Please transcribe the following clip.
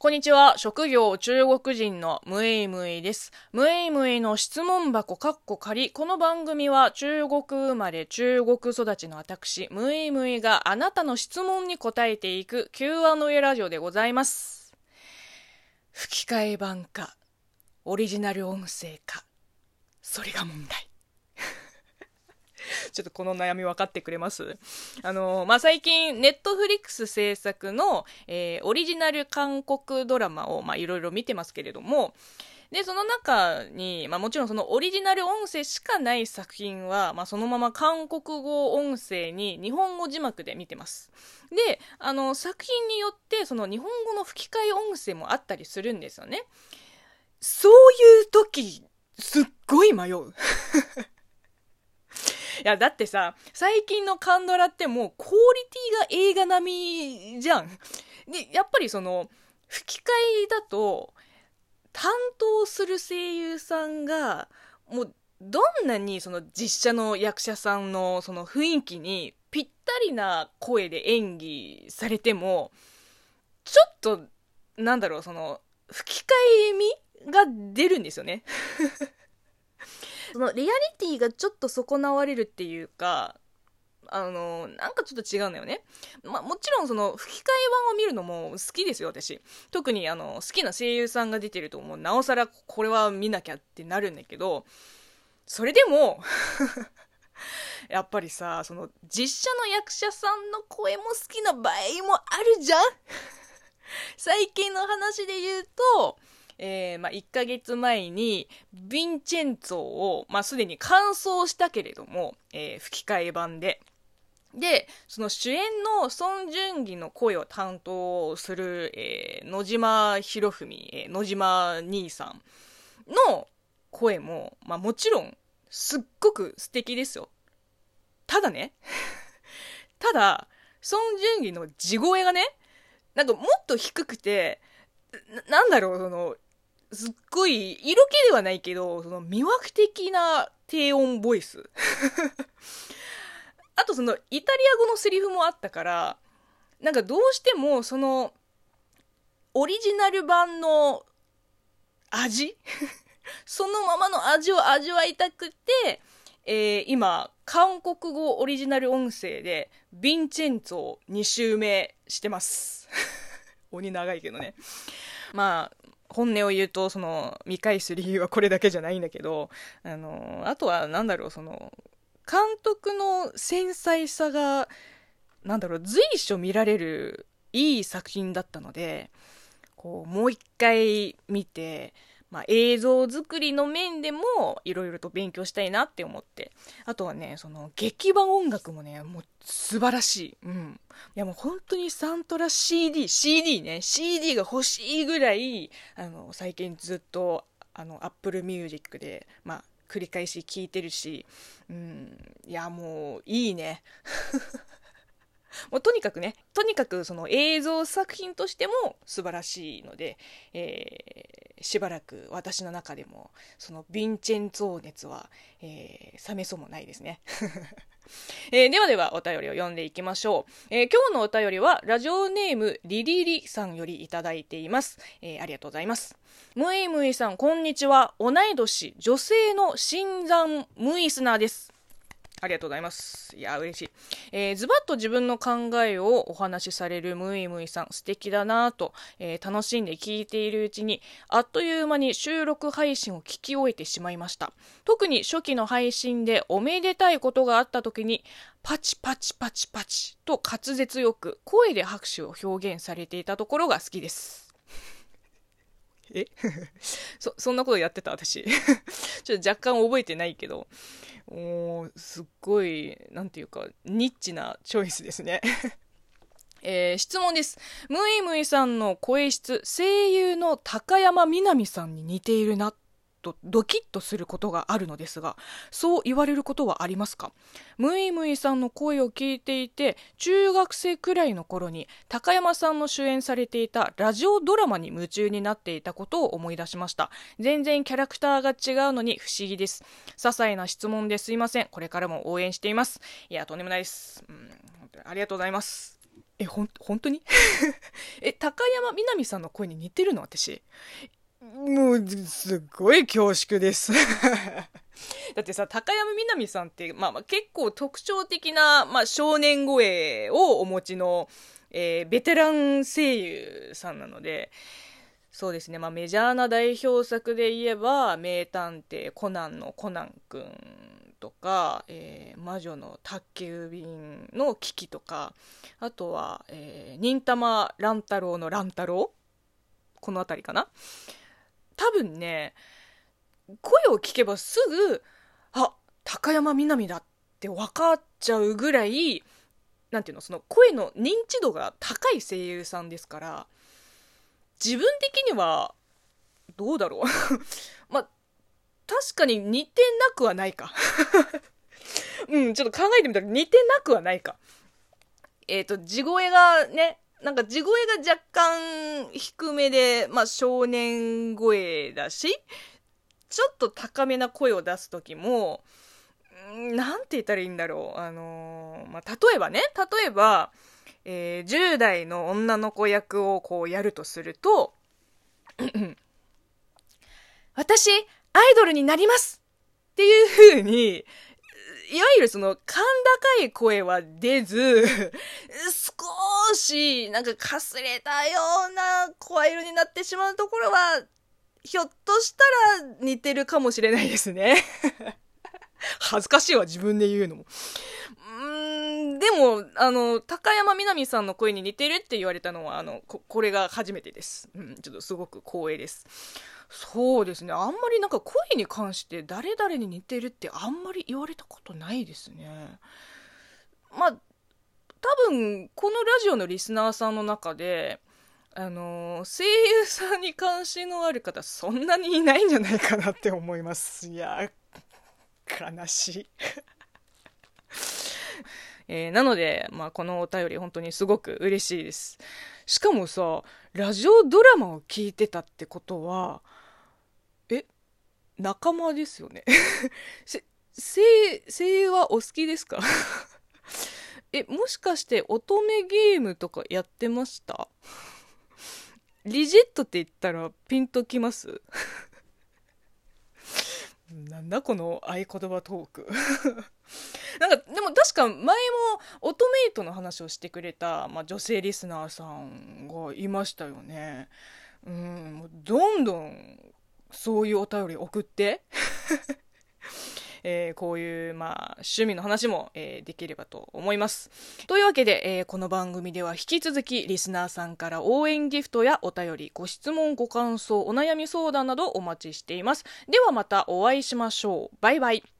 こんにちは。職業中国人のムエイムイです。ムエイムイの質問箱カッコ仮。この番組は中国生まれ中国育ちの私、ムエイムイがあなたの質問に答えていく Q&A ラジオでございます。吹き替え版か、オリジナル音声か、それが問題。ちょっとこの悩み分かってくれます？あの、まあ、最近、ネットフリックス制作の、えー、オリジナル韓国ドラマを、いろいろ見てますけれども、で、その中に、まあもちろんそのオリジナル音声しかない作品は、まあそのまま韓国語音声に日本語字幕で見てます。で、あの、作品によってその日本語の吹き替え音声もあったりするんですよね。そういう時、すっごい迷う。や、だってさ、最近のカンドラってもうクオリティが映画並みじゃん。で、やっぱりその、吹き替えだと、担当する声優さんが、もう、どんなにその実写の役者さんのその雰囲気にぴったりな声で演技されても、ちょっと、なんだろう、その、吹き替え味が出るんですよね。そのリアリティがちょっと損なわれるっていうか、あの、なんかちょっと違うんだよね。まあ、もちろんその吹き替え版を見るのも好きですよ、私。特にあの、好きな声優さんが出てるともうなおさらこれは見なきゃってなるんだけど、それでも やっぱりさ、その実写の役者さんの声も好きな場合もあるじゃん最近の話で言うと、えー、まあ、1ヶ月前に、ヴィンチェンツォを、まあ、すでに完走したけれども、えー、吹き替え版で。で、その主演のソン・ジュンギの声を担当する、えー、野島博文、えー、野島兄さんの声も、まあもちろん、すっごく素敵ですよ。ただね、ただ、ソン・ジュンギの地声がね、なんかもっと低くて、ななんだろう、その、すっごい、色気ではないけど、その魅惑的な低音ボイス。あとその、イタリア語のセリフもあったから、なんかどうしても、その、オリジナル版の味？そのままの味を味わいたくて、えー、今、韓国語オリジナル音声で、ヴィンチェンツォ2周目してます。鬼長いけどね。まあ、本音を言うと、その、見返す理由はこれだけじゃないんだけど、あの、あとは、何だろう、その、監督の繊細さが、何だろう、随所見られるいい作品だったので、こう、もう一回見て、まあ、映像作りの面でもいろいろと勉強したいなって思って。あとはね、その劇版音楽もね、もう素晴らしい。うん。いやもう本当にサントラ CD、CD ね、CD が欲しいぐらい、あの、最近ずっと、あの、Apple Music で、まあ、繰り返し聴いてるし、うん、いやもういいね。もうとにかくね、とにかくその映像作品としても素晴らしいので、えー、しばらく私の中でもそのヴィンチェンツォー熱は、えー、冷めそうもないですね。えー、ではではお便りを読んでいきましょう。えー、今日のお便りはラジオネームリリリさんよりいただいています。えー、ありがとうございます。ムイムイさん、こんにちは。同い年、女性の新参ムイスナーです。ありがとうございます。いや、嬉しい。えー、ズバッと自分の考えをお話しされるムイムイさん、素敵だなぁと、えー、楽しんで聞いているうちに、あっという間に収録配信を聞き終えてしまいました。特に初期の配信でおめでたいことがあった時に、パチパチパチパチと滑舌よく声で拍手を表現されていたところが好きです。え？そ、そんなことやってた？私。ちょっと若干覚えてないけど。おすっごい、なんていうか、ニッチなチョイスですね。えー、質問です。ムイムイさんの声質、声優の高山みなみさんに似ているなとドキッとすることがあるのですが、そう言われることはありますか？ムイムイさんの声を聞いていて、中学生くらいの頃に高山さんの主演されていたラジオドラマに夢中になっていたことを思い出しました。全然キャラクターが違うのに不思議です。些細な質問ですいません。これからも応援しています。いや、とんでもないです。うん、本当にありがとうございます。え、ほん、本当に？え、高山みなみさんの声に似てるの？私。もう、すっごい恐縮です。だってさ、高山みなみさんって、まあ、まあ結構特徴的な、まあ、少年声をお持ちの、えーベテラン声優さんなので、そうですね、まあ、メジャーな代表作で言えば、名探偵コナンのコナンくんとか、えー魔女の宅急便の危機とか、あとは、えー忍たま乱太郎の乱太郎？この辺りかな？多分ね、声を聞けばすぐ、あ、高山みなみだって分かっちゃうぐらい、なんていうの、その声の認知度が高い声優さんですから、自分的には、どうだろう。まあ、確かに似てなくはないか。うん、ちょっと考えてみたら似てなくはないか。えっ、と、地声がね、なんか地声が若干低めで、まあ少年声だし、ちょっと高めな声を出す時も、なんて言ったらいいんだろう。あのーまあ、例えばね、例えば、えー10代の女の子役をこうやるとすると、私、アイドルになりますっていう風に、いわゆるその、甲高い声は出ず、少し、なんかかすれたような声色になってしまうところは、ひょっとしたら似てるかもしれないですね。恥ずかしいわ、自分で言うのも。も、あの、高山みなみさんの声に似てるって言われたのは、あの、ここれが初めてです。うん、ちょっとすごく光栄です。そうですね。あんまりなんか声に関して誰々に似てるってあんまり言われたことないですね。まあ、多分、このラジオのリスナーさんの中で、あの声優さんに関心のある方、そんなにいないんじゃないかなって思います。いや、悲しい。えーなので、まあ、このお便り本当にすごく嬉しいです。しかもさ、ラジオドラマを聞いてたってことは、え、仲間ですよね？せ、声、声優はお好きですか？え、もしかして乙女ゲームとかやってました？リジェットって言ったらピンときます？なんだこの合言葉トークなんかでも確か前もオトメイトの話をしてくれた、まあ、女性リスナーさんがいましたよねうんどんどんそういうお便り送って えーこういう、まあ、趣味の話も、えーできればと思います。というわけで、えーこの番組では引き続きリスナーさんから応援ギフトやお便り、ご質問、ご感想、お悩み相談などお待ちしています。ではまたお会いしましょう。バイバイ。